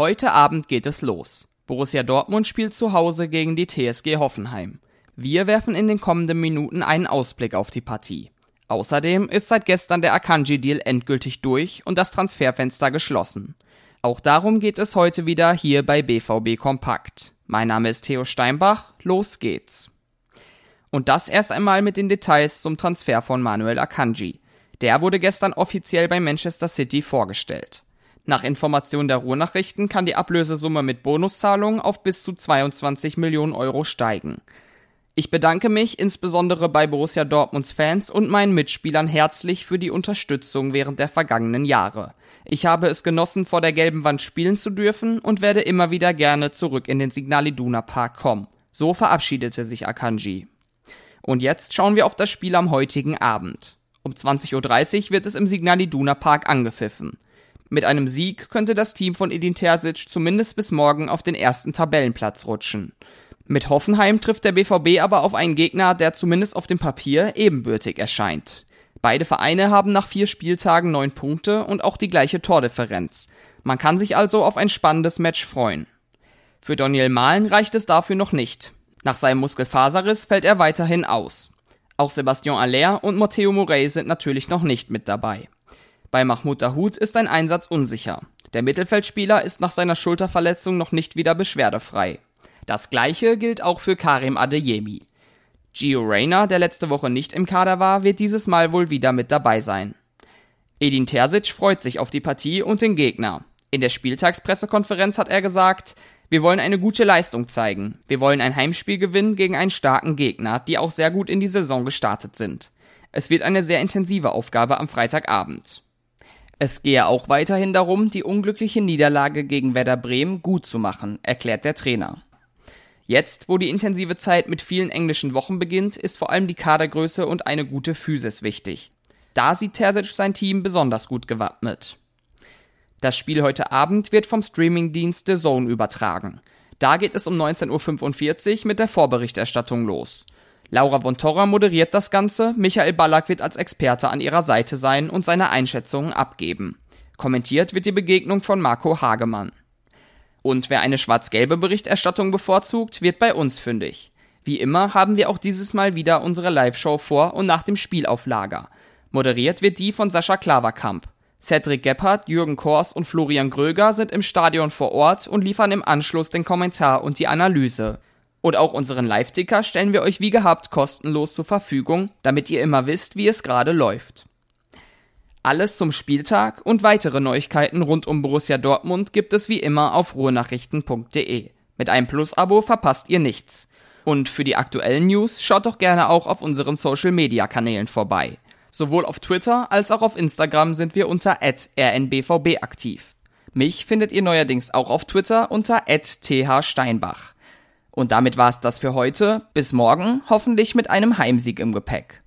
Heute Abend geht es los. Borussia Dortmund spielt zu Hause gegen die TSG Hoffenheim. Wir werfen in den kommenden Minuten einen Ausblick auf die Partie. Außerdem ist seit gestern der Akanji-Deal endgültig durch und das Transferfenster geschlossen. Auch darum geht es heute wieder hier bei BVB Kompakt. Mein Name ist Theo Steinbach, los geht's. Und das erst einmal mit den Details zum Transfer von Manuel Akanji. Der wurde gestern offiziell bei Manchester City vorgestellt. Nach Information der Ruhrnachrichten kann die Ablösesumme mit Bonuszahlungen auf bis zu 22 Millionen Euro steigen. Ich bedanke mich insbesondere bei Borussia Dortmunds Fans und meinen Mitspielern herzlich für die Unterstützung während der vergangenen Jahre. Ich habe es genossen, vor der gelben Wand spielen zu dürfen und werde immer wieder gerne zurück in den Signal Iduna Park kommen. So verabschiedete sich Akanji. Und jetzt schauen wir auf das Spiel am heutigen Abend. Um 20.30 Uhr wird es im Signal Iduna Park angepfiffen. Mit einem Sieg könnte das Team von Edin Terzic zumindest bis morgen auf den ersten Tabellenplatz rutschen. Mit Hoffenheim trifft der BVB aber auf einen Gegner, der zumindest auf dem Papier ebenbürtig erscheint. Beide Vereine haben nach vier Spieltagen neun Punkte und auch die gleiche Tordifferenz. Man kann sich also auf ein spannendes Match freuen. Für Daniel Mahlen reicht es dafür noch nicht. Nach seinem Muskelfaserriss fällt er weiterhin aus. Auch Sebastian Aller und Matteo Morey sind natürlich noch nicht mit dabei. Bei Mahmoud Dahoud ist ein Einsatz unsicher. Der Mittelfeldspieler ist nach seiner Schulterverletzung noch nicht wieder beschwerdefrei. Das gleiche gilt auch für Karim Adeyemi. Gio Reyna, der letzte Woche nicht im Kader war, wird dieses Mal wohl wieder mit dabei sein. Edin Terzic freut sich auf die Partie und den Gegner. In der Spieltagspressekonferenz hat er gesagt, wir wollen eine gute Leistung zeigen. Wir wollen ein Heimspiel gewinnen gegen einen starken Gegner, die auch sehr gut in die Saison gestartet sind. Es wird eine sehr intensive Aufgabe am Freitagabend. Es gehe auch weiterhin darum, die unglückliche Niederlage gegen Werder Bremen gut zu machen, erklärt der Trainer. Jetzt, wo die intensive Zeit mit vielen englischen Wochen beginnt, ist vor allem die Kadergröße und eine gute Physis wichtig. Da sieht Terzic sein Team besonders gut gewappnet. Das Spiel heute Abend wird vom Streamingdienst The Zone übertragen. Da geht es um 19.45 Uhr mit der Vorberichterstattung los. Laura von Torra moderiert das Ganze, Michael Ballack wird als Experte an ihrer Seite sein und seine Einschätzungen abgeben. Kommentiert wird die Begegnung von Marco Hagemann. Und wer eine schwarz-gelbe Berichterstattung bevorzugt, wird bei uns fündig. Wie immer haben wir auch dieses Mal wieder unsere Live-Show vor und nach dem Spiel auf Lager. Moderiert wird die von Sascha Klaverkamp. Cedric Gebhardt, Jürgen Kors und Florian Gröger sind im Stadion vor Ort und liefern im Anschluss den Kommentar und die Analyse. Und auch unseren Live-Ticker stellen wir euch wie gehabt kostenlos zur Verfügung, damit ihr immer wisst, wie es gerade läuft. Alles zum Spieltag und weitere Neuigkeiten rund um Borussia Dortmund gibt es wie immer auf ruhenachrichten.de. Mit einem Plus-Abo verpasst ihr nichts. Und für die aktuellen News schaut doch gerne auch auf unseren Social-Media-Kanälen vorbei. Sowohl auf Twitter als auch auf Instagram sind wir unter rnbvb aktiv. Mich findet ihr neuerdings auch auf Twitter unter thsteinbach. Und damit war's das für heute. Bis morgen, hoffentlich mit einem Heimsieg im Gepäck.